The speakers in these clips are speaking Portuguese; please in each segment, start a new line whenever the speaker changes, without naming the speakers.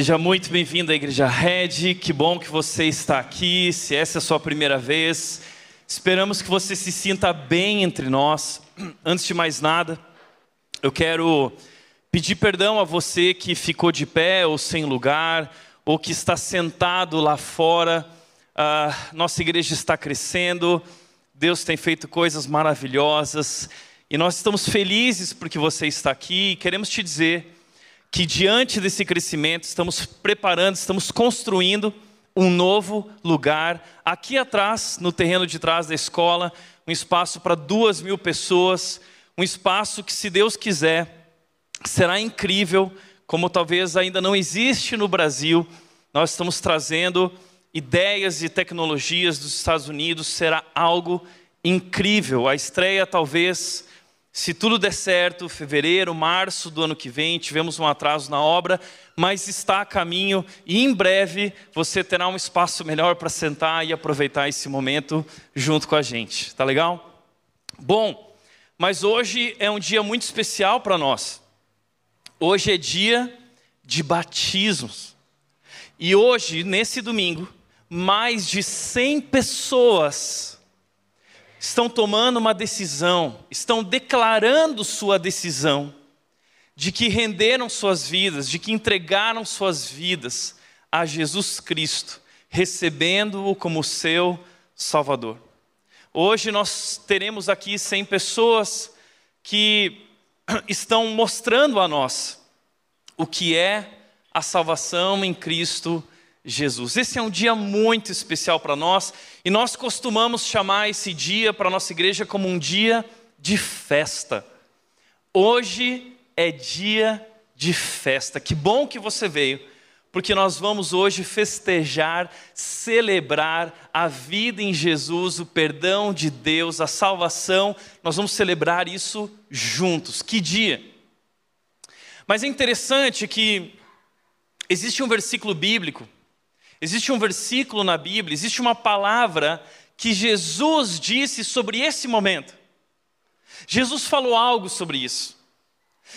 Seja muito bem-vindo à Igreja Red, que bom que você está aqui. Se essa é a sua primeira vez, esperamos que você se sinta bem entre nós. Antes de mais nada, eu quero pedir perdão a você que ficou de pé ou sem lugar, ou que está sentado lá fora. Uh, nossa igreja está crescendo, Deus tem feito coisas maravilhosas e nós estamos felizes porque você está aqui e queremos te dizer que diante desse crescimento estamos preparando, estamos construindo um novo lugar aqui atrás, no terreno de trás da escola, um espaço para duas mil pessoas, um espaço que, se Deus quiser, será incrível, como talvez ainda não existe no Brasil. Nós estamos trazendo ideias e tecnologias dos Estados Unidos, será algo incrível. A estreia talvez se tudo der certo, fevereiro, março do ano que vem, tivemos um atraso na obra, mas está a caminho e em breve você terá um espaço melhor para sentar e aproveitar esse momento junto com a gente. Tá legal? Bom, mas hoje é um dia muito especial para nós. Hoje é dia de batismos. E hoje, nesse domingo, mais de 100 pessoas estão tomando uma decisão, estão declarando sua decisão de que renderam suas vidas, de que entregaram suas vidas a Jesus Cristo, recebendo-o como seu Salvador. Hoje nós teremos aqui 100 pessoas que estão mostrando a nós o que é a salvação em Cristo Jesus. Esse é um dia muito especial para nós e nós costumamos chamar esse dia para a nossa igreja como um dia de festa. Hoje é dia de festa. Que bom que você veio, porque nós vamos hoje festejar, celebrar a vida em Jesus, o perdão de Deus, a salvação. Nós vamos celebrar isso juntos. Que dia! Mas é interessante que existe um versículo bíblico Existe um versículo na Bíblia, existe uma palavra que Jesus disse sobre esse momento. Jesus falou algo sobre isso.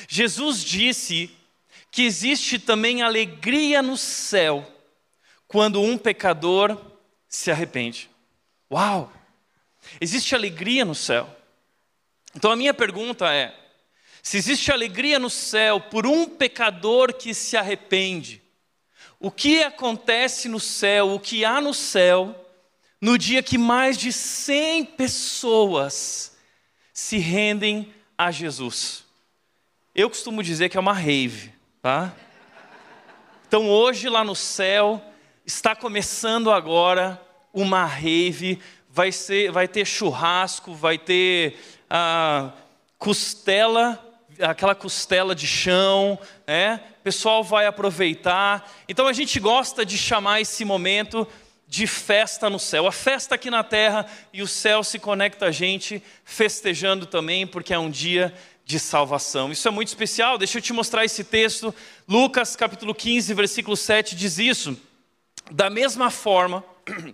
Jesus disse que existe também alegria no céu quando um pecador se arrepende. Uau! Existe alegria no céu. Então a minha pergunta é: se existe alegria no céu por um pecador que se arrepende, o que acontece no céu, o que há no céu, no dia que mais de 100 pessoas se rendem a Jesus. Eu costumo dizer que é uma rave, tá? Então hoje lá no céu está começando agora uma rave, vai ser, vai ter churrasco, vai ter ah, costela aquela costela de chão, né? O pessoal vai aproveitar. Então a gente gosta de chamar esse momento de festa no céu. A festa aqui na terra e o céu se conecta a gente festejando também, porque é um dia de salvação. Isso é muito especial. Deixa eu te mostrar esse texto. Lucas capítulo 15, versículo 7 diz isso. Da mesma forma,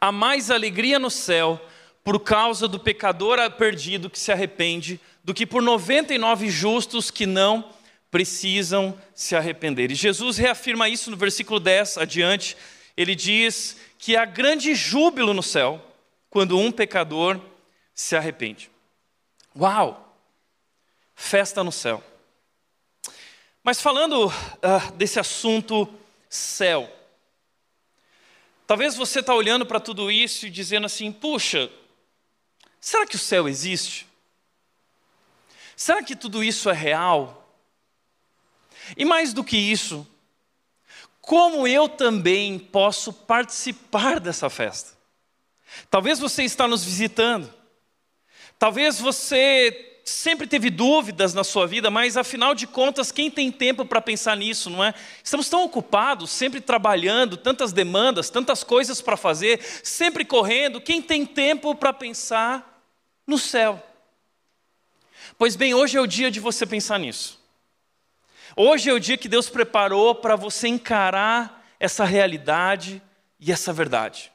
há mais alegria no céu por causa do pecador perdido que se arrepende do que por 99 justos que não precisam se arrepender. E Jesus reafirma isso no versículo 10 adiante. Ele diz que há grande júbilo no céu quando um pecador se arrepende. Uau! Festa no céu. Mas falando uh, desse assunto céu, talvez você está olhando para tudo isso e dizendo assim: puxa, será que o céu existe? Será que tudo isso é real? E mais do que isso, como eu também posso participar dessa festa? Talvez você está nos visitando, talvez você sempre teve dúvidas na sua vida, mas afinal de contas, quem tem tempo para pensar nisso, não é? Estamos tão ocupados, sempre trabalhando, tantas demandas, tantas coisas para fazer, sempre correndo, quem tem tempo para pensar no céu? Pois bem, hoje é o dia de você pensar nisso. Hoje é o dia que Deus preparou para você encarar essa realidade e essa verdade.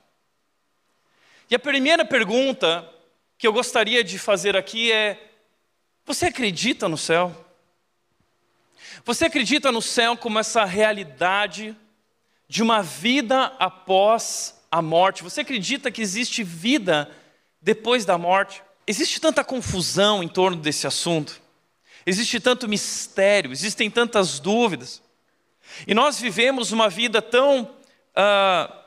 E a primeira pergunta que eu gostaria de fazer aqui é: você acredita no céu? Você acredita no céu como essa realidade de uma vida após a morte? Você acredita que existe vida depois da morte? Existe tanta confusão em torno desse assunto, existe tanto mistério, existem tantas dúvidas. E nós vivemos uma vida tão. Uh,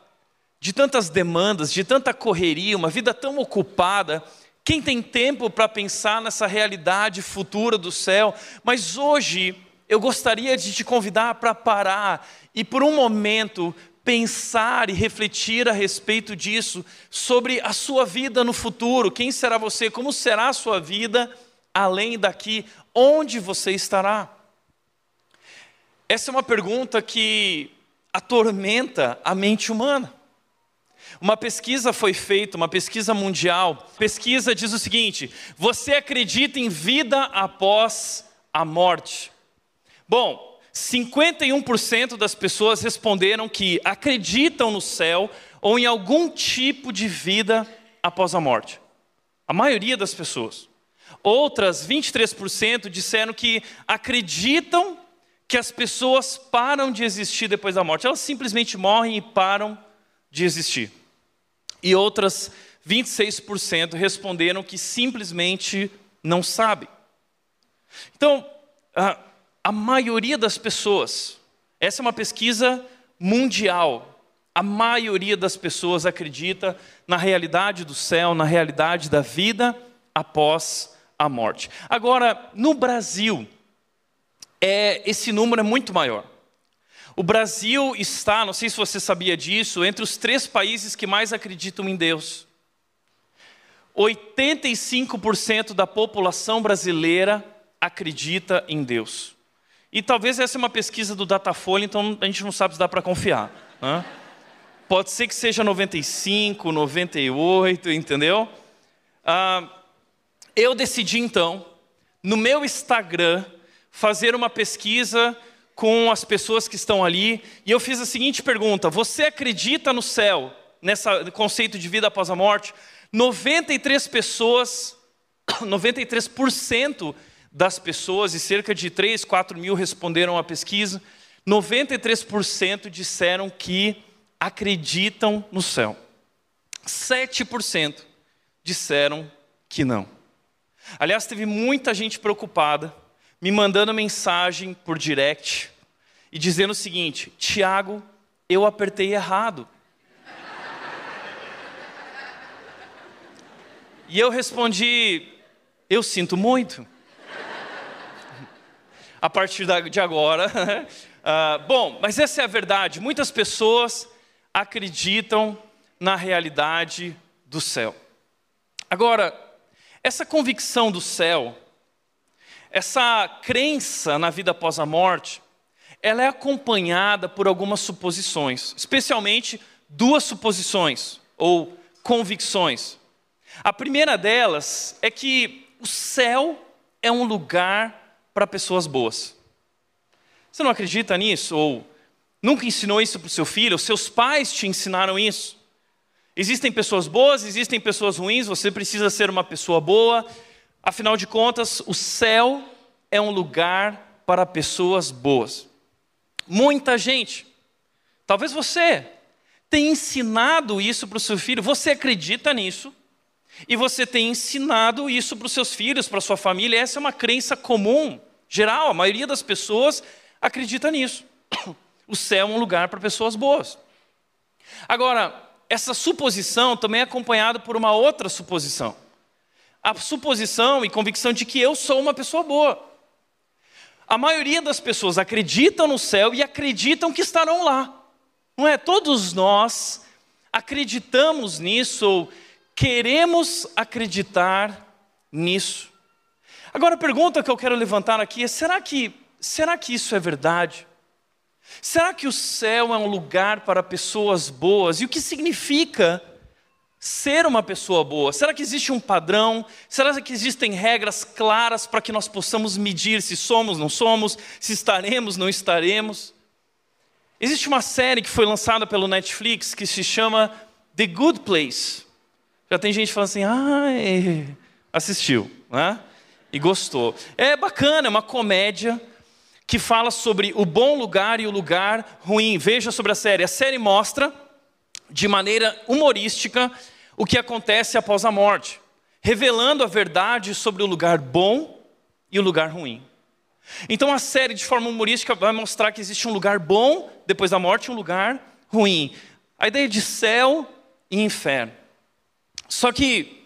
de tantas demandas, de tanta correria, uma vida tão ocupada. Quem tem tempo para pensar nessa realidade futura do céu? Mas hoje eu gostaria de te convidar para parar e por um momento pensar e refletir a respeito disso, sobre a sua vida no futuro. Quem será você? Como será a sua vida além daqui? Onde você estará? Essa é uma pergunta que atormenta a mente humana. Uma pesquisa foi feita, uma pesquisa mundial. A pesquisa diz o seguinte: você acredita em vida após a morte? Bom, 51% das pessoas responderam que acreditam no céu ou em algum tipo de vida após a morte. A maioria das pessoas. Outras 23% disseram que acreditam que as pessoas param de existir depois da morte. Elas simplesmente morrem e param de existir. E outras 26% responderam que simplesmente não sabem. Então, ah, a maioria das pessoas, essa é uma pesquisa mundial, a maioria das pessoas acredita na realidade do céu, na realidade da vida após a morte. Agora, no Brasil, é, esse número é muito maior. O Brasil está, não sei se você sabia disso, entre os três países que mais acreditam em Deus. 85% da população brasileira acredita em Deus. E talvez essa é uma pesquisa do Datafolha, então a gente não sabe se dá para confiar. Né? Pode ser que seja 95, 98, entendeu? Ah, eu decidi então, no meu Instagram, fazer uma pesquisa com as pessoas que estão ali, e eu fiz a seguinte pergunta: Você acredita no céu, nesse conceito de vida após a morte? 93 pessoas, 93% das pessoas, e cerca de 3, 4 mil responderam à pesquisa, 93% disseram que acreditam no céu. 7% disseram que não. Aliás, teve muita gente preocupada, me mandando mensagem por direct e dizendo o seguinte: Tiago, eu apertei errado. e eu respondi: eu sinto muito a partir de agora. uh, bom, mas essa é a verdade. Muitas pessoas acreditam na realidade do céu. Agora, essa convicção do céu, essa crença na vida após a morte, ela é acompanhada por algumas suposições, especialmente duas suposições ou convicções. A primeira delas é que o céu é um lugar para pessoas boas. Você não acredita nisso? Ou nunca ensinou isso para o seu filho? Os seus pais te ensinaram isso? Existem pessoas boas, existem pessoas ruins, você precisa ser uma pessoa boa. Afinal de contas, o céu é um lugar para pessoas boas. Muita gente, talvez você, tenha ensinado isso para o seu filho, você acredita nisso, e você tem ensinado isso para os seus filhos, para sua família. Essa é uma crença comum, geral. A maioria das pessoas acredita nisso. O céu é um lugar para pessoas boas. Agora, essa suposição também é acompanhada por uma outra suposição. A suposição e convicção de que eu sou uma pessoa boa. A maioria das pessoas acreditam no céu e acreditam que estarão lá. Não é? Todos nós acreditamos nisso ou queremos acreditar nisso. Agora a pergunta que eu quero levantar aqui é: será que, será que isso é verdade? Será que o céu é um lugar para pessoas boas? E o que significa ser uma pessoa boa? Será que existe um padrão? Será que existem regras claras para que nós possamos medir se somos, não somos, se estaremos, não estaremos? Existe uma série que foi lançada pelo Netflix que se chama The Good Place. Já tem gente falando assim, ah, assistiu, né? E gostou. É bacana, é uma comédia que fala sobre o bom lugar e o lugar ruim. Veja sobre a série. A série mostra, de maneira humorística, o que acontece após a morte, revelando a verdade sobre o lugar bom e o lugar ruim. Então a série, de forma humorística, vai mostrar que existe um lugar bom depois da morte e um lugar ruim. A ideia de céu e inferno. Só que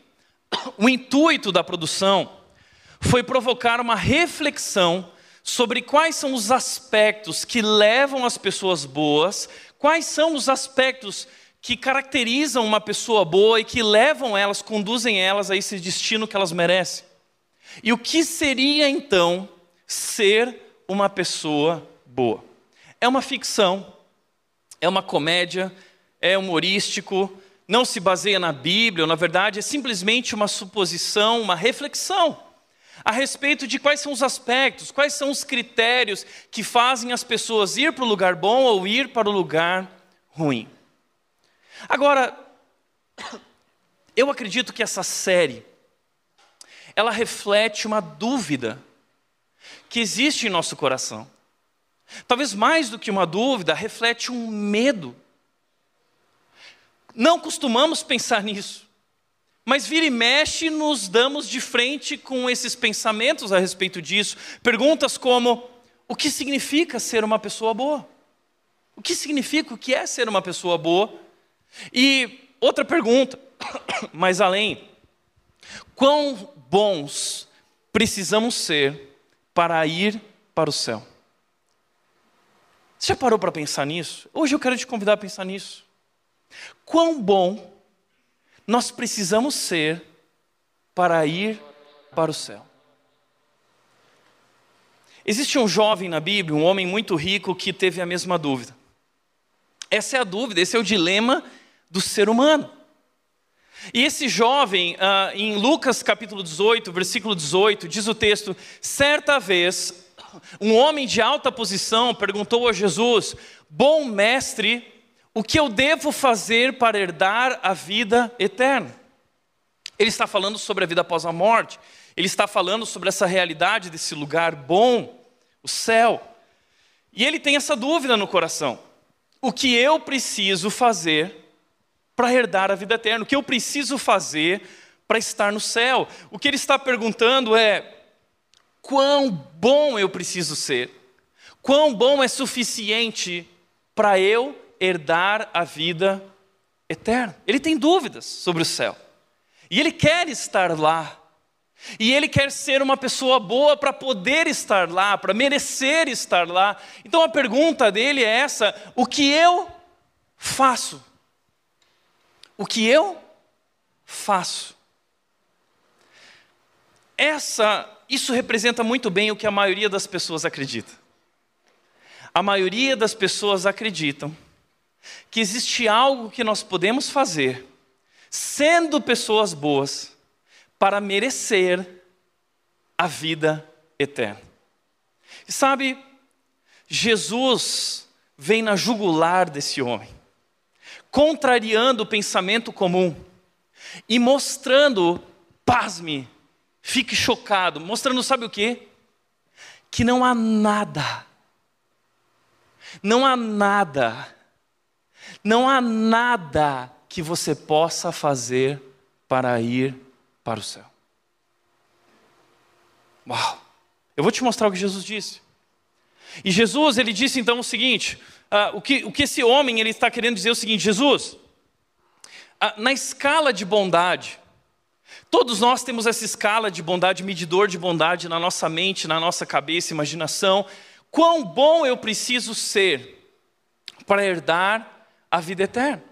o intuito da produção foi provocar uma reflexão sobre quais são os aspectos que levam as pessoas boas, quais são os aspectos que caracterizam uma pessoa boa e que levam elas, conduzem elas a esse destino que elas merecem. E o que seria então ser uma pessoa boa? É uma ficção, é uma comédia, é humorístico, não se baseia na Bíblia, ou, na verdade é simplesmente uma suposição, uma reflexão a respeito de quais são os aspectos, quais são os critérios que fazem as pessoas ir para o lugar bom ou ir para o lugar ruim. Agora, eu acredito que essa série ela reflete uma dúvida que existe em nosso coração. Talvez mais do que uma dúvida, reflete um medo. Não costumamos pensar nisso. Mas vira e mexe, nos damos de frente com esses pensamentos a respeito disso. Perguntas como: o que significa ser uma pessoa boa? O que significa, o que é ser uma pessoa boa? E outra pergunta, mais além: quão bons precisamos ser para ir para o céu? Você já parou para pensar nisso? Hoje eu quero te convidar a pensar nisso. Quão bom nós precisamos ser para ir para o céu. Existe um jovem na Bíblia, um homem muito rico, que teve a mesma dúvida. Essa é a dúvida, esse é o dilema do ser humano. E esse jovem, ah, em Lucas capítulo 18, versículo 18, diz o texto: certa vez, um homem de alta posição perguntou a Jesus: Bom mestre, o que eu devo fazer para herdar a vida eterna? Ele está falando sobre a vida após a morte, ele está falando sobre essa realidade desse lugar bom, o céu. E ele tem essa dúvida no coração: o que eu preciso fazer para herdar a vida eterna? O que eu preciso fazer para estar no céu? O que ele está perguntando é: quão bom eu preciso ser? Quão bom é suficiente para eu herdar a vida eterna. Ele tem dúvidas sobre o céu. E ele quer estar lá. E ele quer ser uma pessoa boa para poder estar lá, para merecer estar lá. Então a pergunta dele é essa: o que eu faço? O que eu faço? Essa, isso representa muito bem o que a maioria das pessoas acredita. A maioria das pessoas acreditam que existe algo que nós podemos fazer, sendo pessoas boas, para merecer a vida eterna. E sabe, Jesus vem na jugular desse homem, contrariando o pensamento comum e mostrando, pasme, fique chocado, mostrando, sabe o que? Que não há nada, não há nada não há nada que você possa fazer para ir para o céu. Uau! Eu vou te mostrar o que Jesus disse. E Jesus, ele disse então o seguinte: uh, o, que, o que esse homem ele está querendo dizer é o seguinte: Jesus, uh, na escala de bondade, todos nós temos essa escala de bondade, medidor de bondade na nossa mente, na nossa cabeça, imaginação. Quão bom eu preciso ser para herdar a vida eterna.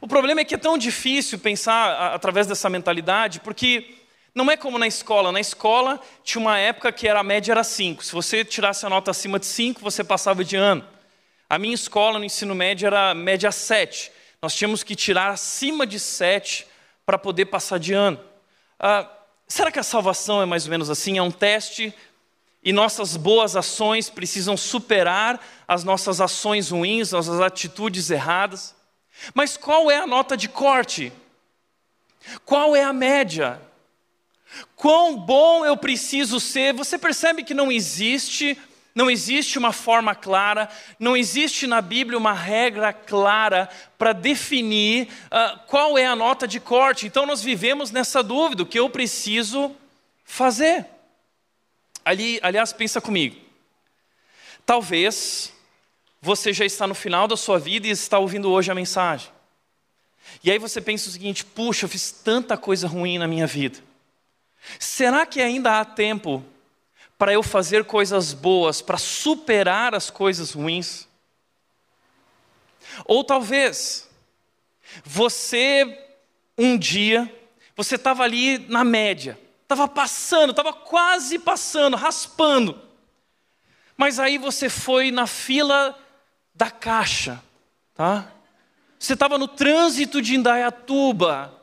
O problema é que é tão difícil pensar através dessa mentalidade, porque não é como na escola. Na escola tinha uma época que era, a média era 5. Se você tirasse a nota acima de 5, você passava de ano. A minha escola no ensino médio era média 7. Nós tínhamos que tirar acima de 7 para poder passar de ano. Ah, será que a salvação é mais ou menos assim? É um teste e nossas boas ações precisam superar as nossas ações ruins, nossas atitudes erradas. Mas qual é a nota de corte? Qual é a média? Quão bom eu preciso ser? Você percebe que não existe Não existe uma forma clara, não existe na Bíblia uma regra clara para definir uh, qual é a nota de corte. Então nós vivemos nessa dúvida: o que eu preciso fazer? Ali, aliás, pensa comigo. Talvez você já está no final da sua vida e está ouvindo hoje a mensagem. E aí você pensa o seguinte: puxa, eu fiz tanta coisa ruim na minha vida. Será que ainda há tempo para eu fazer coisas boas, para superar as coisas ruins? Ou talvez você um dia você estava ali na média, estava passando, estava quase passando, raspando. Mas aí você foi na fila da caixa, tá? Você estava no trânsito de Indaiatuba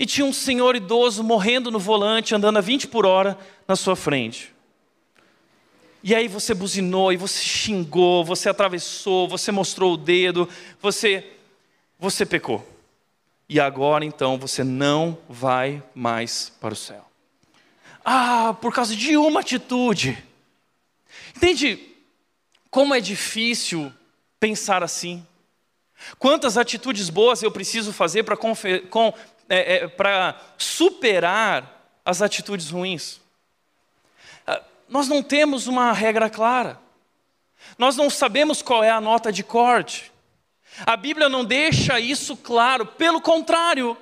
e tinha um senhor idoso morrendo no volante, andando a 20 por hora na sua frente. E aí você buzinou, e você xingou, você atravessou, você mostrou o dedo, você você pecou. E agora então você não vai mais para o céu. Ah, por causa de uma atitude. Entende como é difícil pensar assim? Quantas atitudes boas eu preciso fazer para é, é, superar as atitudes ruins. Ah, nós não temos uma regra clara. Nós não sabemos qual é a nota de corte. A Bíblia não deixa isso claro, pelo contrário,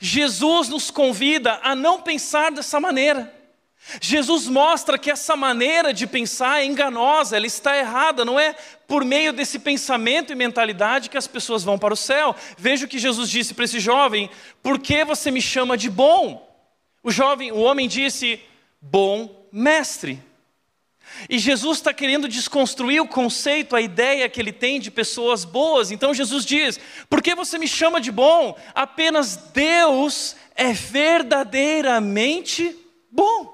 Jesus nos convida a não pensar dessa maneira. Jesus mostra que essa maneira de pensar é enganosa, ela está errada, não é por meio desse pensamento e mentalidade que as pessoas vão para o céu. Veja o que Jesus disse para esse jovem: Por que você me chama de bom? O jovem, o homem disse: Bom mestre. E Jesus está querendo desconstruir o conceito, a ideia que ele tem de pessoas boas. Então Jesus diz: Por que você me chama de bom? Apenas Deus é verdadeiramente bom.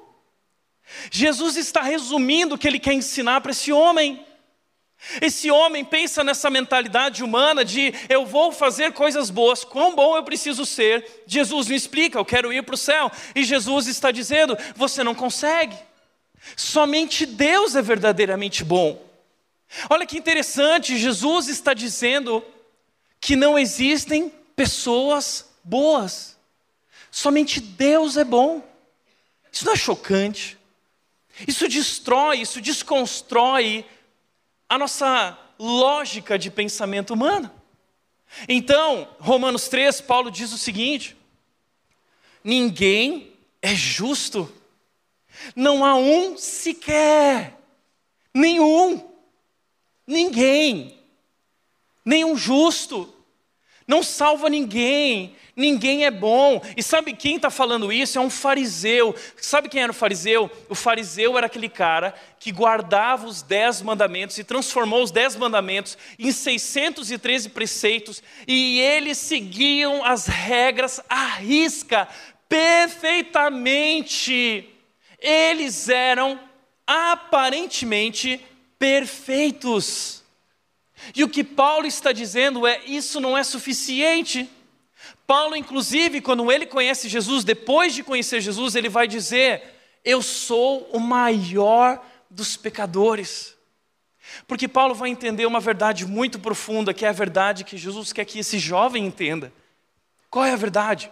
Jesus está resumindo o que ele quer ensinar para esse homem. Esse homem pensa nessa mentalidade humana de eu vou fazer coisas boas, quão bom eu preciso ser. Jesus me explica, eu quero ir para o céu. E Jesus está dizendo: você não consegue. Somente Deus é verdadeiramente bom. Olha que interessante, Jesus está dizendo que não existem pessoas boas. Somente Deus é bom. Isso não é chocante? Isso destrói, isso desconstrói a nossa lógica de pensamento humano. Então, Romanos 3, Paulo diz o seguinte: ninguém é justo, não há um sequer, nenhum, ninguém, nenhum justo, não salva ninguém, ninguém é bom. E sabe quem está falando isso? É um fariseu. Sabe quem era o fariseu? O fariseu era aquele cara que guardava os dez mandamentos e transformou os dez mandamentos em 613 preceitos, e eles seguiam as regras à risca, perfeitamente. Eles eram aparentemente perfeitos. E o que Paulo está dizendo é: isso não é suficiente. Paulo, inclusive, quando ele conhece Jesus, depois de conhecer Jesus, ele vai dizer: Eu sou o maior dos pecadores. Porque Paulo vai entender uma verdade muito profunda, que é a verdade que Jesus quer que esse jovem entenda. Qual é a verdade?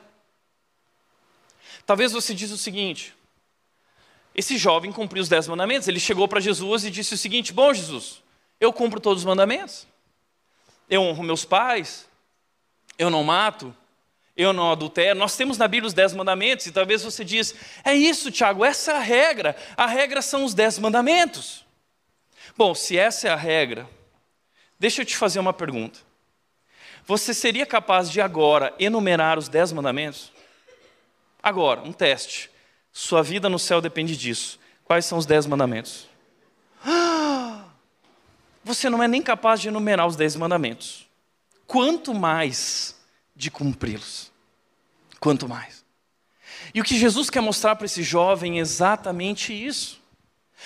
Talvez você diz o seguinte: esse jovem cumpriu os dez mandamentos, ele chegou para Jesus e disse o seguinte: Bom, Jesus, eu cumpro todos os mandamentos, eu honro meus pais, eu não mato, eu não adultero. Nós temos na Bíblia os dez mandamentos, e talvez você diz, é isso, Tiago, essa é a regra. A regra são os dez mandamentos. Bom, se essa é a regra, deixa eu te fazer uma pergunta. Você seria capaz de agora enumerar os dez mandamentos? Agora, um teste. Sua vida no céu depende disso. Quais são os dez mandamentos? Você não é nem capaz de enumerar os dez mandamentos. Quanto mais de cumpri-los. Quanto mais. E o que Jesus quer mostrar para esse jovem é exatamente isso.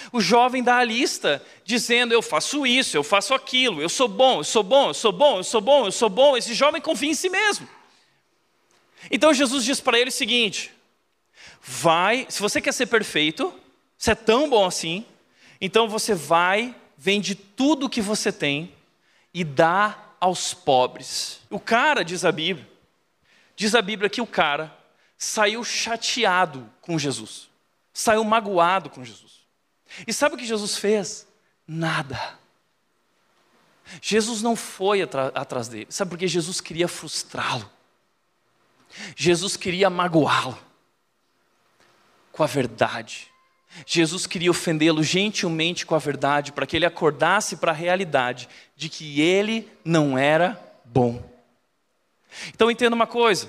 O jovem dá a lista, dizendo: Eu faço isso, eu faço aquilo, eu sou bom, eu sou bom, eu sou bom, eu sou bom, eu sou bom. Esse jovem confia em si mesmo. Então Jesus diz para ele o seguinte: Vai, se você quer ser perfeito, se é tão bom assim, Então você vai, vende tudo que você tem e dá aos pobres. O cara, diz a Bíblia, diz a Bíblia que o cara saiu chateado com Jesus, saiu magoado com Jesus. E sabe o que Jesus fez? Nada. Jesus não foi atrás dele, sabe porque Jesus queria frustrá-lo, Jesus queria magoá-lo com a verdade. Jesus queria ofendê-lo gentilmente com a verdade, para que ele acordasse para a realidade de que ele não era bom. Então entenda uma coisa: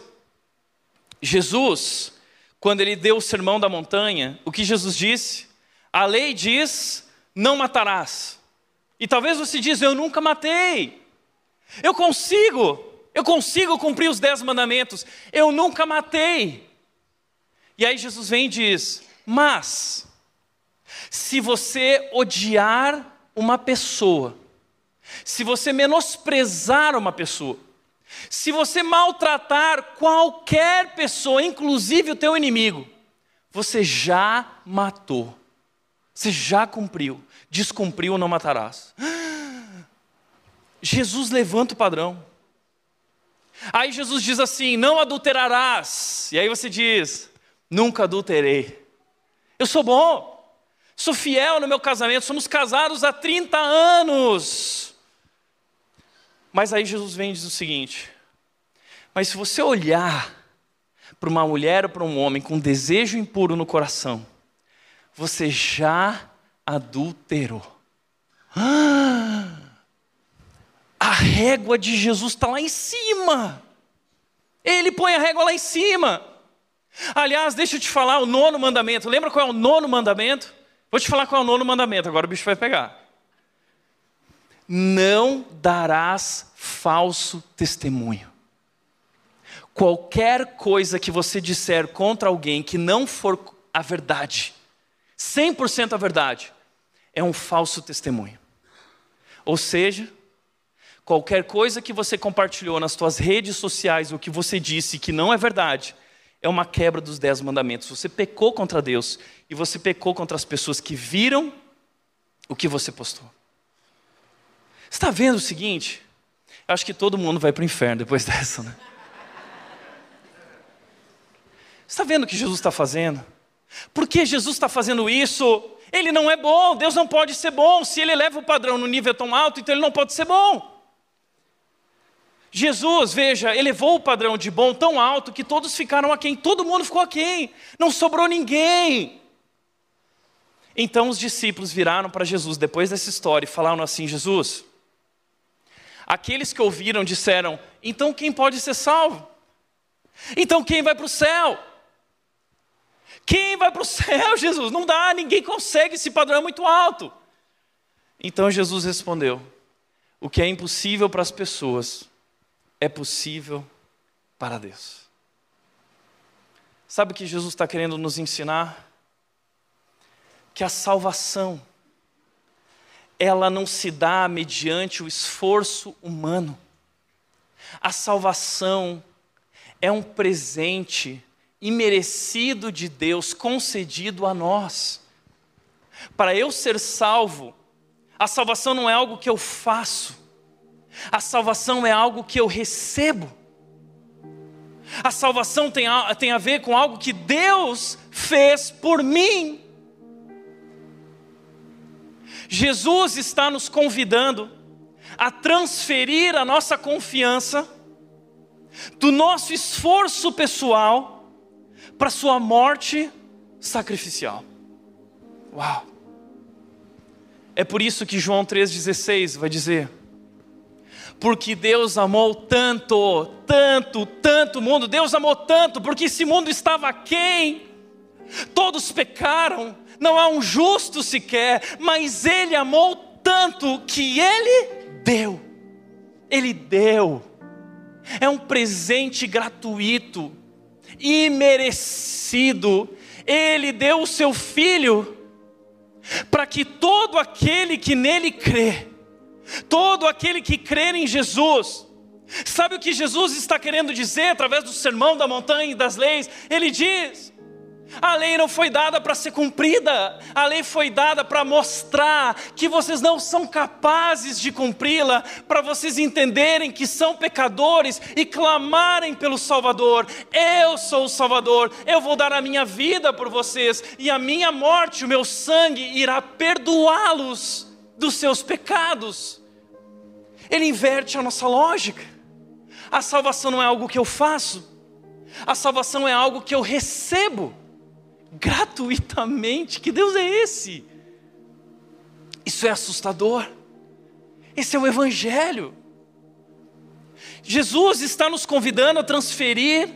Jesus, quando ele deu o sermão da montanha, o que Jesus disse? A lei diz: não matarás. E talvez você diz: eu nunca matei. Eu consigo, eu consigo cumprir os dez mandamentos. Eu nunca matei. E aí Jesus vem e diz: mas se você odiar uma pessoa, se você menosprezar uma pessoa, se você maltratar qualquer pessoa, inclusive o teu inimigo, você já matou. Você já cumpriu. Descumpriu, não matarás. Jesus levanta o padrão. Aí Jesus diz assim: Não adulterarás. E aí você diz: Nunca adulterei. Eu sou bom. Sou fiel no meu casamento, somos casados há 30 anos. Mas aí Jesus vem e diz o seguinte: Mas se você olhar para uma mulher ou para um homem com desejo impuro no coração, você já adulterou. a régua de Jesus está lá em cima. Ele põe a régua lá em cima. Aliás, deixa eu te falar o nono mandamento. Lembra qual é o nono mandamento? Vou te falar qual é o nono mandamento, agora o bicho vai pegar. Não darás falso testemunho. Qualquer coisa que você disser contra alguém que não for a verdade, 100% a verdade, é um falso testemunho. Ou seja, qualquer coisa que você compartilhou nas suas redes sociais, o que você disse que não é verdade, é uma quebra dos dez mandamentos. Você pecou contra Deus e você pecou contra as pessoas que viram o que você postou. Está vendo o seguinte? Eu acho que todo mundo vai para o inferno depois dessa, né? Está vendo o que Jesus está fazendo? Por que Jesus está fazendo isso? Ele não é bom, Deus não pode ser bom. Se ele leva o padrão no nível tão alto, então ele não pode ser bom. Jesus, veja, elevou o padrão de bom tão alto que todos ficaram aquém, todo mundo ficou aquém, não sobrou ninguém. Então os discípulos viraram para Jesus depois dessa história e falaram assim: Jesus, aqueles que ouviram disseram: então quem pode ser salvo? Então quem vai para o céu? Quem vai para o céu, Jesus? Não dá, ninguém consegue, esse padrão é muito alto. Então Jesus respondeu: o que é impossível para as pessoas é possível para Deus. Sabe o que Jesus está querendo nos ensinar? Que a salvação, ela não se dá mediante o esforço humano. A salvação é um presente imerecido de Deus concedido a nós. Para eu ser salvo, a salvação não é algo que eu faço, a salvação é algo que eu recebo. A salvação tem a, tem a ver com algo que Deus fez por mim. Jesus está nos convidando a transferir a nossa confiança do nosso esforço pessoal para sua morte sacrificial. Uau! É por isso que João 3,16 vai dizer: porque Deus amou tanto, tanto, tanto o mundo. Deus amou tanto, porque esse mundo estava quem? Todos pecaram, não há um justo sequer, mas Ele amou tanto que Ele deu. Ele deu. É um presente gratuito, imerecido. Ele deu o seu filho para que todo aquele que nele crê Todo aquele que crer em Jesus, sabe o que Jesus está querendo dizer através do sermão da montanha e das leis? Ele diz: A lei não foi dada para ser cumprida, a lei foi dada para mostrar que vocês não são capazes de cumpri-la, para vocês entenderem que são pecadores e clamarem pelo Salvador. Eu sou o Salvador, eu vou dar a minha vida por vocês, e a minha morte, o meu sangue, irá perdoá-los dos seus pecados. Ele inverte a nossa lógica. A salvação não é algo que eu faço, a salvação é algo que eu recebo gratuitamente. Que Deus é esse? Isso é assustador. Esse é o Evangelho. Jesus está nos convidando a transferir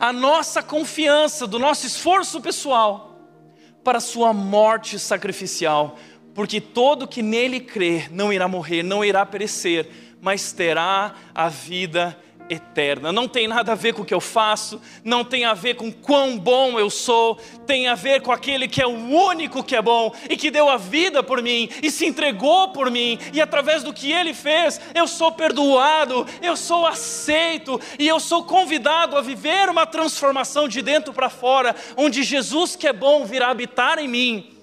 a nossa confiança do nosso esforço pessoal para a sua morte sacrificial, porque todo que nele crê não irá morrer, não irá perecer, mas terá a vida eterna. Não tem nada a ver com o que eu faço, não tem a ver com quão bom eu sou, tem a ver com aquele que é o único que é bom e que deu a vida por mim e se entregou por mim, e através do que ele fez, eu sou perdoado, eu sou aceito e eu sou convidado a viver uma transformação de dentro para fora, onde Jesus que é bom virá habitar em mim.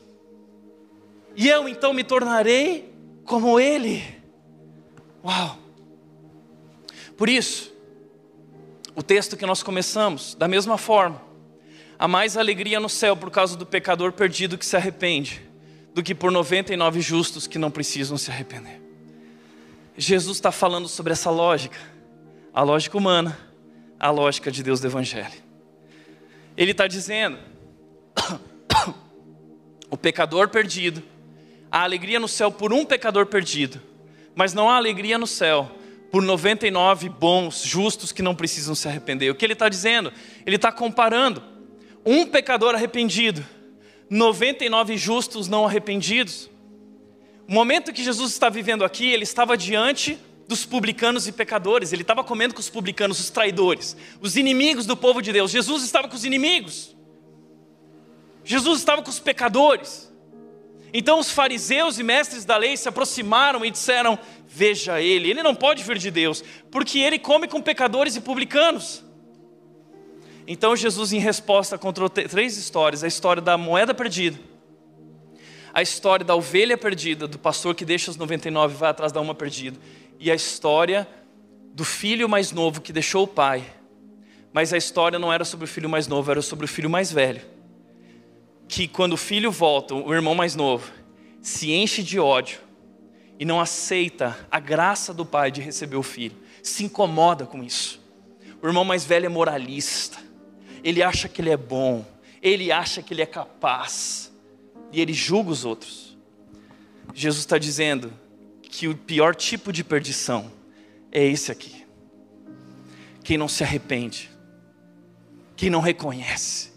E eu então me tornarei como ele. Uau! Por isso, o texto que nós começamos, da mesma forma, há mais alegria no céu por causa do pecador perdido que se arrepende, do que por 99 justos que não precisam se arrepender. Jesus está falando sobre essa lógica, a lógica humana, a lógica de Deus do Evangelho. Ele está dizendo: o pecador perdido, há alegria no céu por um pecador perdido, mas não há alegria no céu por 99 bons, justos que não precisam se arrepender. O que ele está dizendo? Ele está comparando um pecador arrependido, 99 justos não arrependidos. O momento que Jesus está vivendo aqui, ele estava diante dos publicanos e pecadores, ele estava comendo com os publicanos, os traidores, os inimigos do povo de Deus. Jesus estava com os inimigos, Jesus estava com os pecadores. Então os fariseus e mestres da lei se aproximaram e disseram: Veja ele, ele não pode vir de Deus, porque ele come com pecadores e publicanos. Então Jesus, em resposta, contou três histórias: a história da moeda perdida, a história da ovelha perdida, do pastor que deixa os 99 e vai atrás da uma perdida, e a história do filho mais novo que deixou o pai. Mas a história não era sobre o filho mais novo, era sobre o filho mais velho. Que quando o filho volta, o irmão mais novo, se enche de ódio e não aceita a graça do pai de receber o filho, se incomoda com isso. O irmão mais velho é moralista, ele acha que ele é bom, ele acha que ele é capaz, e ele julga os outros. Jesus está dizendo que o pior tipo de perdição é esse aqui: quem não se arrepende, quem não reconhece.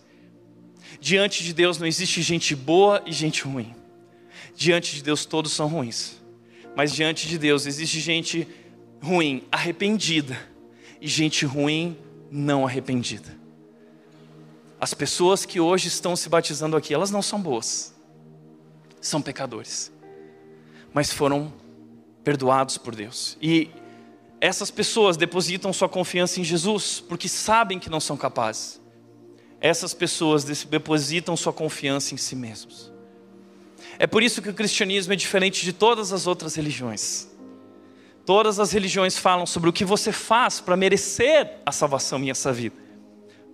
Diante de Deus não existe gente boa e gente ruim. Diante de Deus todos são ruins. Mas diante de Deus existe gente ruim, arrependida, e gente ruim, não arrependida. As pessoas que hoje estão se batizando aqui, elas não são boas, são pecadores, mas foram perdoados por Deus. E essas pessoas depositam sua confiança em Jesus, porque sabem que não são capazes. Essas pessoas depositam sua confiança em si mesmos. É por isso que o cristianismo é diferente de todas as outras religiões. Todas as religiões falam sobre o que você faz para merecer a salvação em essa vida.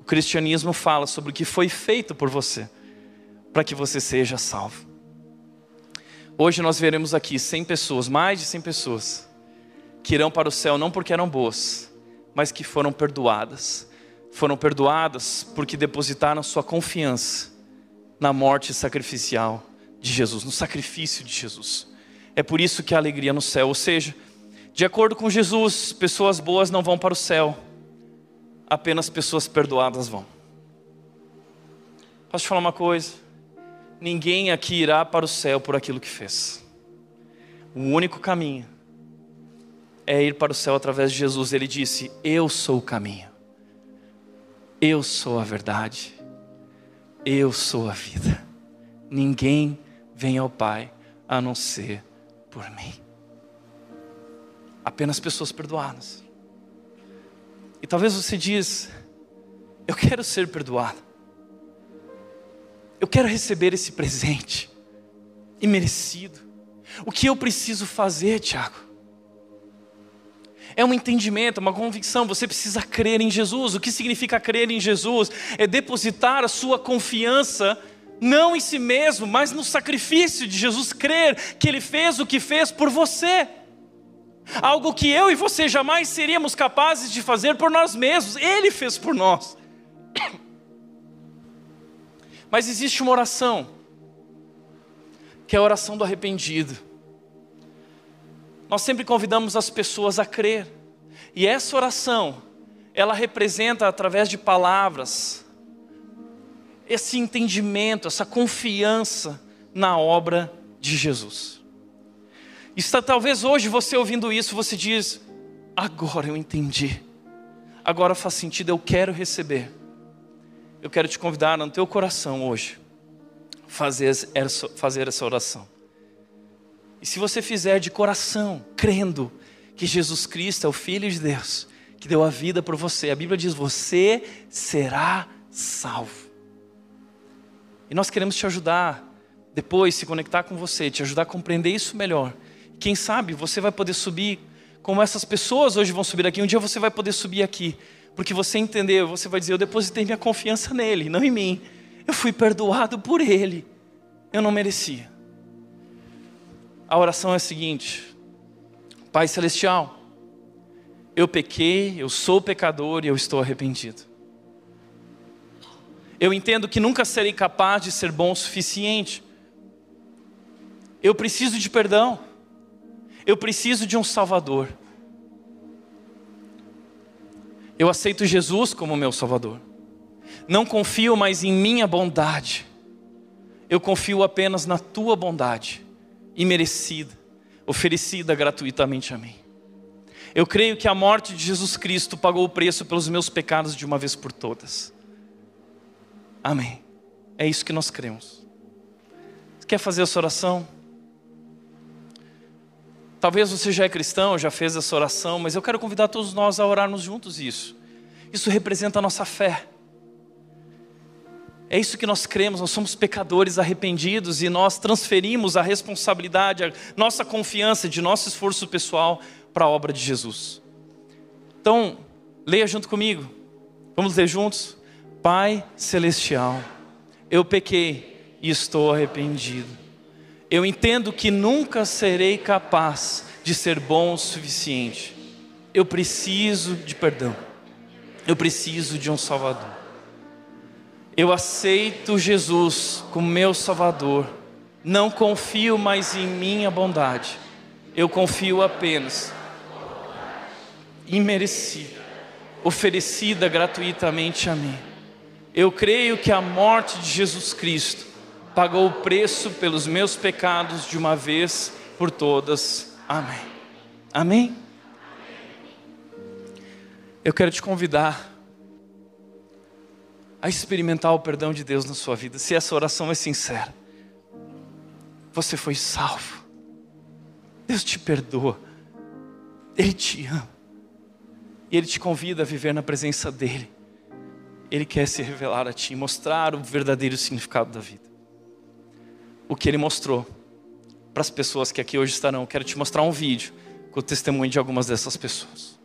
O cristianismo fala sobre o que foi feito por você para que você seja salvo. Hoje nós veremos aqui 100 pessoas, mais de 100 pessoas, que irão para o céu não porque eram boas, mas que foram perdoadas. Foram perdoadas porque depositaram sua confiança na morte sacrificial de Jesus, no sacrifício de Jesus. É por isso que há alegria no céu. Ou seja, de acordo com Jesus, pessoas boas não vão para o céu, apenas pessoas perdoadas vão. Posso te falar uma coisa? Ninguém aqui irá para o céu por aquilo que fez. O único caminho é ir para o céu através de Jesus. Ele disse: Eu sou o caminho, eu sou a verdade, eu sou a vida. Ninguém vem ao Pai a não ser por mim. Apenas pessoas perdoadas. E talvez você diz: Eu quero ser perdoado. eu quero receber esse presente imerecido. O que eu preciso fazer, Tiago? É um entendimento, uma convicção. Você precisa crer em Jesus. O que significa crer em Jesus? É depositar a sua confiança não em si mesmo, mas no sacrifício de Jesus, crer que Ele fez o que fez por você. Algo que eu e você jamais seríamos capazes de fazer por nós mesmos, Ele fez por nós. Mas existe uma oração, que é a oração do arrependido. Nós sempre convidamos as pessoas a crer, e essa oração, ela representa através de palavras, esse entendimento, essa confiança na obra de Jesus. Está talvez hoje você ouvindo isso, você diz: agora eu entendi, agora faz sentido, eu quero receber. Eu quero te convidar no teu coração hoje, fazer essa, oração. E se você fizer de coração, crendo que Jesus Cristo é o Filho de Deus, que deu a vida por você, a Bíblia diz: você será salvo. E nós queremos te ajudar depois, se conectar com você, te ajudar a compreender isso melhor. Quem sabe você vai poder subir como essas pessoas hoje vão subir aqui. Um dia você vai poder subir aqui, porque você entendeu, você vai dizer: Eu depositei minha confiança nele, não em mim. Eu fui perdoado por ele. Eu não merecia. A oração é a seguinte: Pai Celestial, eu pequei, eu sou pecador e eu estou arrependido. Eu entendo que nunca serei capaz de ser bom o suficiente. Eu preciso de perdão. Eu preciso de um Salvador. Eu aceito Jesus como meu Salvador. Não confio mais em minha bondade. Eu confio apenas na tua bondade, imerecida, oferecida gratuitamente a mim. Eu creio que a morte de Jesus Cristo pagou o preço pelos meus pecados de uma vez por todas. Amém. É isso que nós cremos. Você quer fazer essa oração? Talvez você já é cristão, já fez essa oração, mas eu quero convidar todos nós a orarmos juntos isso. Isso representa a nossa fé. É isso que nós cremos, nós somos pecadores arrependidos e nós transferimos a responsabilidade, a nossa confiança de nosso esforço pessoal para a obra de Jesus. Então, leia junto comigo. Vamos ler juntos? Pai celestial, eu pequei e estou arrependido. Eu entendo que nunca serei capaz de ser bom o suficiente. Eu preciso de perdão. Eu preciso de um Salvador. Eu aceito Jesus como meu Salvador. Não confio mais em minha bondade. Eu confio apenas imerecida, oferecida gratuitamente a mim eu creio que a morte de Jesus Cristo pagou o preço pelos meus pecados de uma vez por todas. Amém. Amém? Eu quero te convidar a experimentar o perdão de Deus na sua vida, se essa oração é sincera. Você foi salvo. Deus te perdoa. Ele te ama. E Ele te convida a viver na presença dEle. Ele quer se revelar a ti, mostrar o verdadeiro significado da vida. O que ele mostrou para as pessoas que aqui hoje estarão. Quero te mostrar um vídeo com o testemunho de algumas dessas pessoas.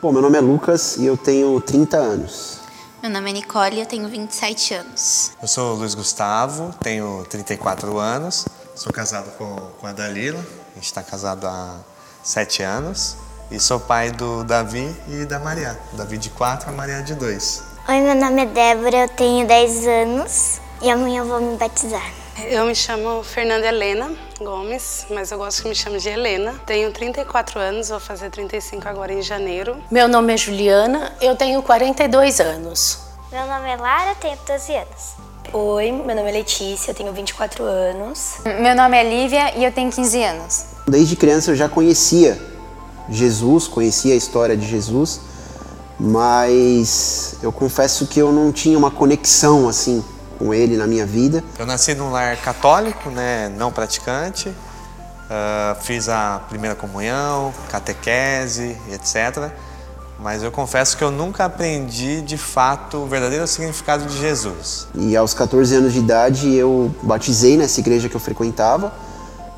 Bom, meu nome é Lucas e eu tenho 30 anos.
Meu nome é Nicole e eu tenho 27 anos.
Eu sou o Luiz Gustavo, tenho 34 anos, sou casado com, com a Dalila, a gente está casado há 7 anos e sou pai do Davi e da Maria. Davi de 4, a Maria de 2.
Oi, meu nome é Débora, eu tenho 10 anos e amanhã eu vou me batizar.
Eu me chamo Fernanda Helena Gomes, mas eu gosto que me chame de Helena. Tenho 34 anos, vou fazer 35 agora em janeiro.
Meu nome é Juliana, eu tenho 42 anos.
Meu nome é Lara, tenho 12 anos.
Oi, meu nome é Letícia, eu tenho 24 anos.
Meu nome é Lívia e eu tenho 15 anos.
Desde criança eu já conhecia Jesus, conhecia a história de Jesus mas eu confesso que eu não tinha uma conexão assim com ele na minha vida.
Eu nasci num lar católico, né, não praticante, uh, fiz a primeira comunhão, catequese, etc. mas eu confesso que eu nunca aprendi de fato o verdadeiro significado de Jesus.
E aos 14 anos de idade eu batizei nessa igreja que eu frequentava,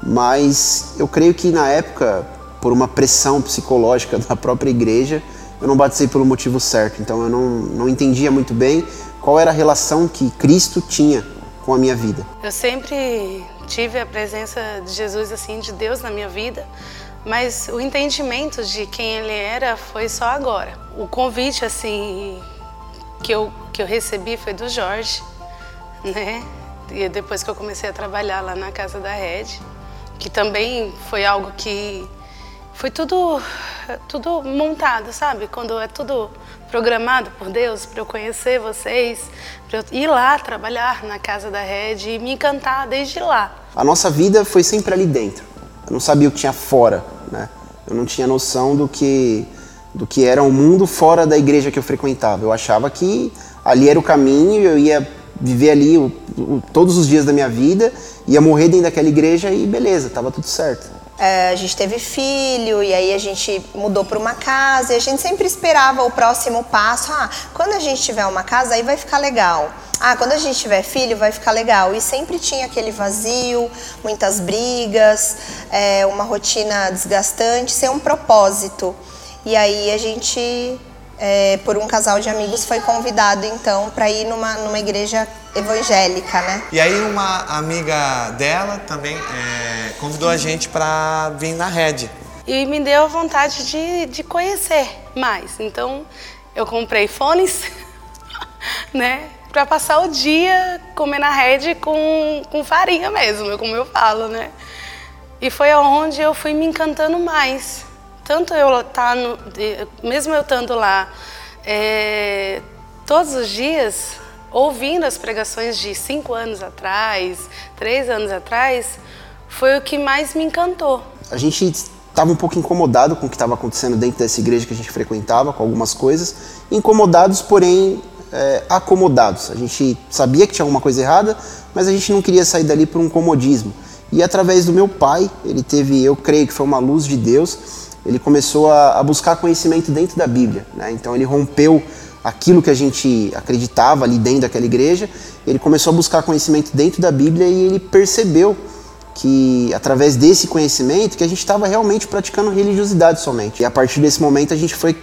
mas eu creio que na época, por uma pressão psicológica da própria igreja, eu não batizei pelo motivo certo. Então eu não, não entendia muito bem qual era a relação que Cristo tinha com a minha vida.
Eu sempre tive a presença de Jesus, assim, de Deus na minha vida, mas o entendimento de quem ele era foi só agora. O convite, assim, que eu, que eu recebi foi do Jorge, né? E depois que eu comecei a trabalhar lá na casa da Red, que também foi algo que foi tudo, tudo montado, sabe? Quando é tudo programado por Deus para eu conhecer vocês, para eu ir lá trabalhar na casa da Red e me encantar desde lá.
A nossa vida foi sempre ali dentro. Eu não sabia o que tinha fora, né? Eu não tinha noção do que do que era o um mundo fora da igreja que eu frequentava. Eu achava que ali era o caminho, eu ia viver ali o, o, todos os dias da minha vida, ia morrer dentro daquela igreja e beleza, tava tudo certo.
É, a gente teve filho e aí a gente mudou para uma casa e a gente sempre esperava o próximo passo. Ah, quando a gente tiver uma casa aí vai ficar legal. Ah, quando a gente tiver filho vai ficar legal. E sempre tinha aquele vazio, muitas brigas, é, uma rotina desgastante, sem um propósito. E aí a gente, é, por um casal de amigos, foi convidado então para ir numa, numa igreja evangélica, né?
E aí uma amiga dela também é, convidou a gente para vir na rede.
E me deu a vontade de, de conhecer mais. Então eu comprei fones, né? Para passar o dia comendo na rede com, com farinha mesmo, como eu falo, né? E foi aonde eu fui me encantando mais. Tanto eu tá no, mesmo eu estando lá é, todos os dias, ouvindo as pregações de cinco anos atrás, três anos atrás, foi o que mais me encantou.
A gente estava um pouco incomodado com o que estava acontecendo dentro dessa igreja que a gente frequentava, com algumas coisas, incomodados, porém é, acomodados. A gente sabia que tinha alguma coisa errada, mas a gente não queria sair dali por um comodismo. E através do meu pai, ele teve, eu creio que foi uma luz de Deus, ele começou a, a buscar conhecimento dentro da Bíblia. Né? Então ele rompeu aquilo que a gente acreditava ali dentro daquela igreja, ele começou a buscar conhecimento dentro da Bíblia e ele percebeu que através desse conhecimento que a gente estava realmente praticando religiosidade somente. E a partir desse momento a gente foi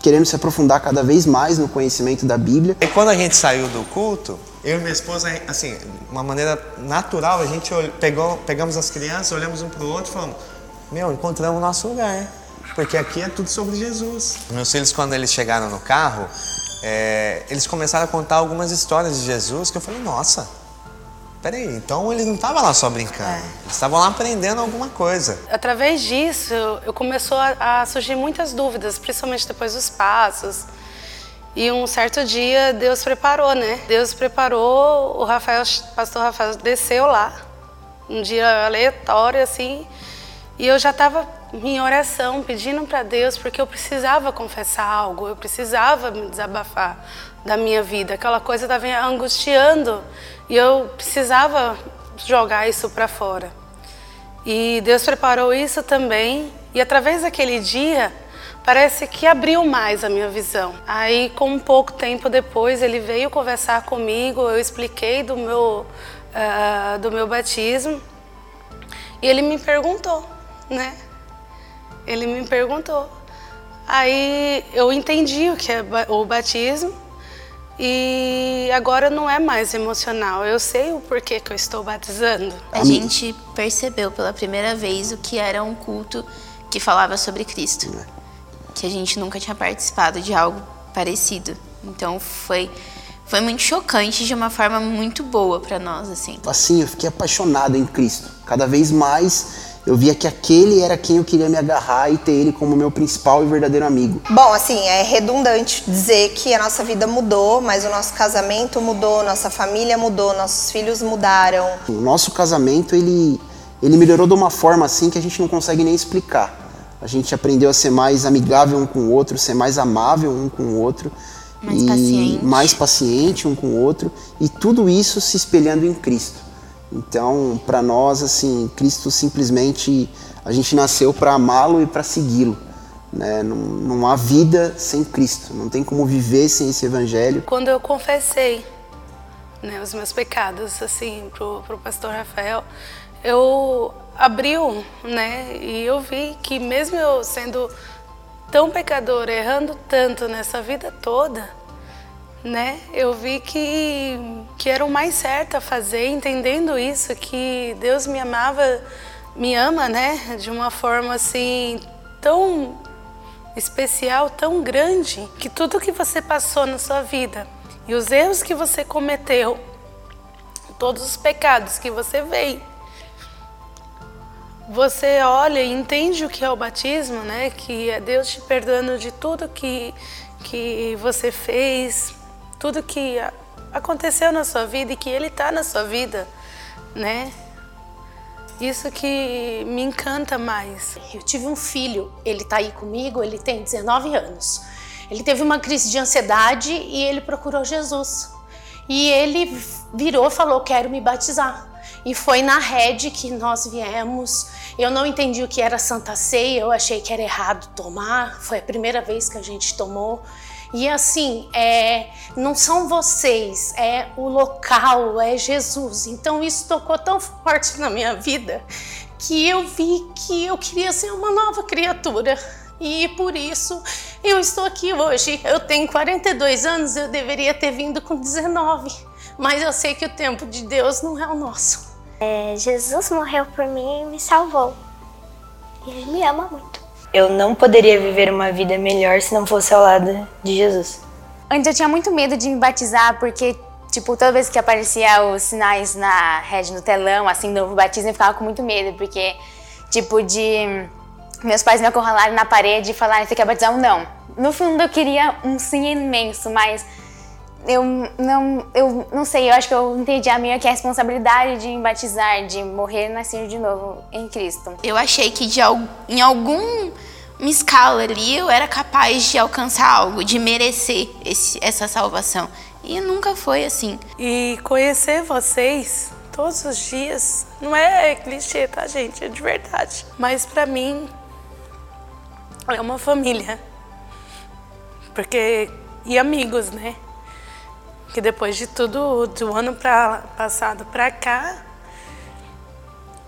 querendo se aprofundar cada vez mais no conhecimento da Bíblia.
E quando a gente saiu do culto, eu e minha esposa, assim, uma maneira natural, a gente pegou, pegamos as crianças, olhamos um para o outro e falamos: Meu, encontramos o nosso lugar. Porque aqui é tudo sobre Jesus. Meus filhos, quando eles chegaram no carro, é, eles começaram a contar algumas histórias de Jesus que eu falei, nossa, peraí, então eles não estavam lá só brincando, é. eles estavam lá aprendendo alguma coisa.
Através disso, eu começou a, a, surgir muitas dúvidas, principalmente depois dos passos. E um certo dia Deus preparou, né? Deus preparou, o Rafael, o pastor Rafael desceu lá, um dia aleatório assim, e eu já estava em oração, pedindo para Deus, porque eu precisava confessar algo, eu precisava me desabafar da minha vida. Aquela coisa estava angustiando e eu precisava jogar isso para fora. E Deus preparou isso também, e através daquele dia, parece que abriu mais a minha visão. Aí, com um pouco tempo depois, ele veio conversar comigo, eu expliquei do meu, uh, do meu batismo, e ele me perguntou, né? Ele me perguntou. Aí eu entendi o que é o batismo e agora não é mais emocional. Eu sei o porquê que eu estou batizando.
A gente percebeu pela primeira vez o que era um culto que falava sobre Cristo. Que a gente nunca tinha participado de algo parecido. Então foi foi muito chocante de uma forma muito boa para nós assim.
Assim, eu fiquei apaixonado em Cristo. Cada vez mais eu via que aquele era quem eu queria me agarrar e ter ele como meu principal e verdadeiro amigo.
Bom, assim, é redundante dizer que a nossa vida mudou, mas o nosso casamento mudou, nossa família mudou, nossos filhos mudaram.
O nosso casamento, ele, ele melhorou de uma forma assim que a gente não consegue nem explicar. A gente aprendeu a ser mais amigável um com o outro, ser mais amável um com o outro.
Mais e paciente.
mais paciente um com o outro. E tudo isso se espelhando em Cristo. Então, para nós, assim, Cristo simplesmente a gente nasceu para amá-lo e para segui-lo. Né? Não, não há vida sem Cristo, não tem como viver sem esse evangelho.
Quando eu confessei né, os meus pecados assim pro, pro pastor Rafael, eu abriu, né? E eu vi que mesmo eu sendo tão pecadora, errando tanto nessa vida toda, né? Eu vi que que era o mais certo a fazer, entendendo isso que Deus me amava, me ama, né? De uma forma assim tão especial, tão grande, que tudo que você passou na sua vida e os erros que você cometeu, todos os pecados que você veio, você olha e entende o que é o batismo, né? Que é Deus te perdoando de tudo que, que você fez, tudo que aconteceu na sua vida e que Ele está na sua vida, né? Isso que me encanta mais.
Eu tive um filho, ele está aí comigo, ele tem 19 anos. Ele teve uma crise de ansiedade e ele procurou Jesus. E ele virou falou: Quero me batizar. E foi na rede que nós viemos. Eu não entendi o que era Santa Ceia, eu achei que era errado tomar. Foi a primeira vez que a gente tomou. E assim, é, não são vocês, é o local, é Jesus. Então isso tocou tão forte na minha vida que eu vi que eu queria ser uma nova criatura. E por isso eu estou aqui hoje. Eu tenho 42 anos, eu deveria ter vindo com 19. Mas eu sei que o tempo de Deus não é o nosso.
É, Jesus morreu por mim e me salvou. Ele me ama muito.
Eu não poderia viver uma vida melhor se não fosse ao lado de Jesus.
Antes eu tinha muito medo de me batizar porque, tipo, toda vez que aparecia os sinais na rede, no telão, assim, novo batismo, eu ficava com muito medo, porque, tipo, de meus pais me acorralarem na parede e falarem, você quer batizar ou não? No fundo eu queria um sim imenso, mas eu não, eu não sei, eu acho que eu entendi a minha que é a responsabilidade de me batizar, de morrer e nascer de novo em Cristo.
Eu achei que de, em alguma escala ali eu era capaz de alcançar algo, de merecer esse, essa salvação. E nunca foi assim.
E conhecer vocês todos os dias não é clichê, tá, gente? É de verdade. Mas para mim é uma família. Porque e amigos, né? Que depois de tudo, do ano pra, passado para cá,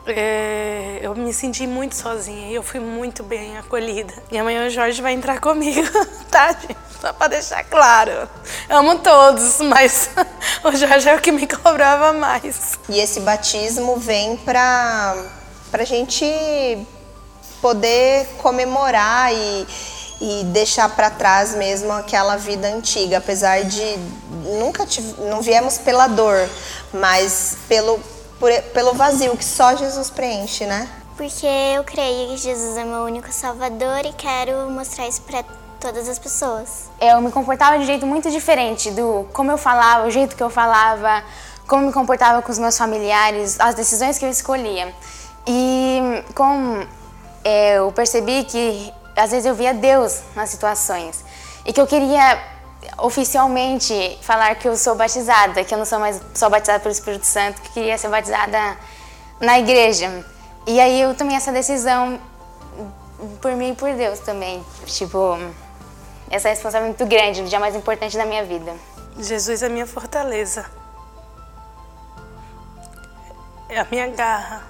é, eu me senti muito sozinha e eu fui muito bem acolhida. E amanhã o Jorge vai entrar comigo, tá, gente? Só para deixar claro. Amo todos, mas o Jorge é o que me cobrava mais.
E esse batismo vem para a gente poder comemorar e e deixar para trás mesmo aquela vida antiga, apesar de nunca tive, não viemos pela dor, mas pelo por, pelo vazio que só Jesus preenche, né?
Porque eu creio que Jesus é meu único Salvador e quero mostrar isso para todas as pessoas.
Eu me comportava de um jeito muito diferente do como eu falava, o jeito que eu falava, como me comportava com os meus familiares, as decisões que eu escolhia. E como é, eu percebi que às vezes eu via Deus nas situações e que eu queria oficialmente falar que eu sou batizada, que eu não sou mais só batizada pelo Espírito Santo, que queria ser batizada na igreja. E aí eu tomei essa decisão por mim e por Deus também. Tipo, essa responsabilidade muito grande, o dia mais importante da minha vida.
Jesus é minha fortaleza. É a minha garra.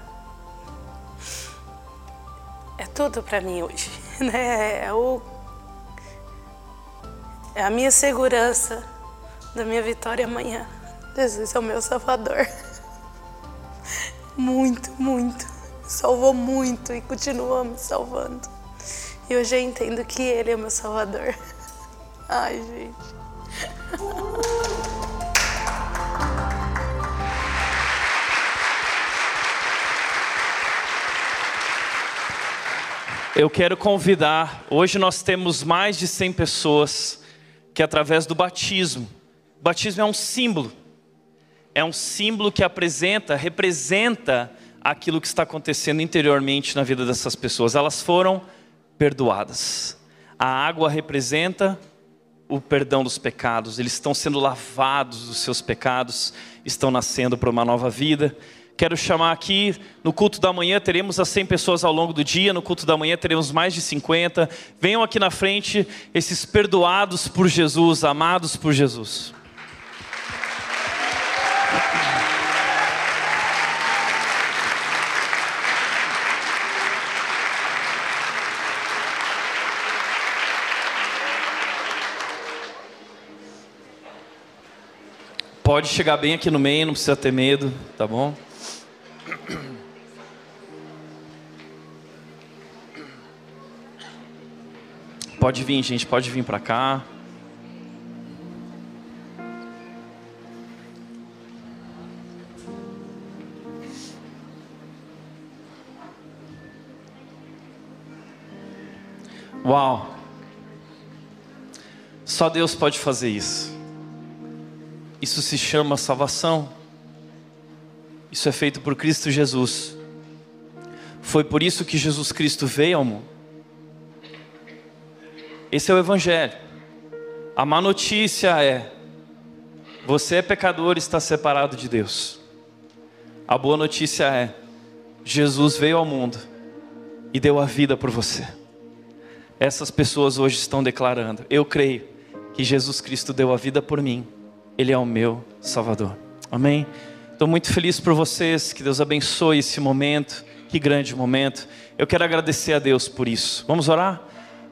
É tudo para mim hoje. né? É, o, é a minha segurança da minha vitória amanhã. Jesus é o meu Salvador. Muito, muito. Salvou muito e continua me salvando. E hoje eu entendo que Ele é meu Salvador. Ai, gente.
Eu quero convidar, hoje nós temos mais de 100 pessoas que através do batismo, o batismo é um símbolo, é um símbolo que apresenta, representa aquilo que está acontecendo interiormente na vida dessas pessoas. Elas foram perdoadas. A água representa o perdão dos pecados, eles estão sendo lavados dos seus pecados, estão nascendo para uma nova vida. Quero chamar aqui, no culto da manhã teremos as 100 pessoas ao longo do dia, no culto da manhã teremos mais de 50. Venham aqui na frente, esses perdoados por Jesus, amados por Jesus. Pode chegar bem aqui no meio, não precisa ter medo, tá bom? Pode vir, gente, pode vir para cá. Uau! Só Deus pode fazer isso. Isso se chama salvação. Isso é feito por Cristo Jesus. Foi por isso que Jesus Cristo veio ao mundo. Esse é o Evangelho. A má notícia é: você é pecador e está separado de Deus. A boa notícia é: Jesus veio ao mundo e deu a vida por você. Essas pessoas hoje estão declarando: Eu creio que Jesus Cristo deu a vida por mim ele é o meu Salvador. Amém? Estou muito feliz por vocês, que Deus abençoe esse momento, que grande momento. Eu quero agradecer a Deus por isso. Vamos orar?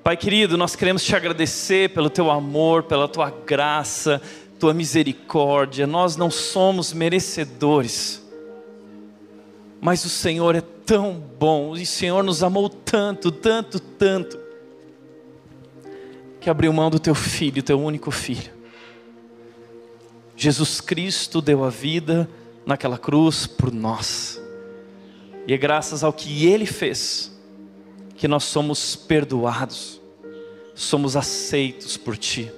Pai querido, nós queremos te agradecer pelo teu amor, pela tua graça, tua misericórdia. Nós não somos merecedores, mas o Senhor é tão bom, e o Senhor nos amou tanto, tanto, tanto, que abriu mão do teu filho, teu único filho Jesus Cristo deu a vida naquela cruz por nós. E é graças ao que Ele fez que nós somos perdoados, somos aceitos por Ti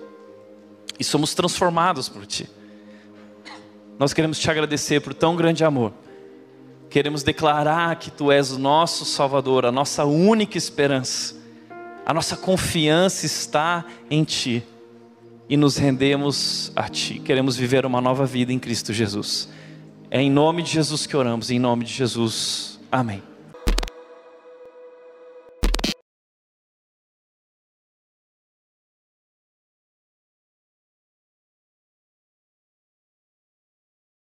e somos transformados por Ti. Nós queremos te agradecer por tão grande amor. Queremos declarar que Tu és o nosso Salvador, a nossa única esperança. A nossa confiança está em Ti e nos rendemos a Ti. Queremos viver uma nova vida em Cristo Jesus. É em nome de Jesus que oramos, em nome de Jesus. Amém.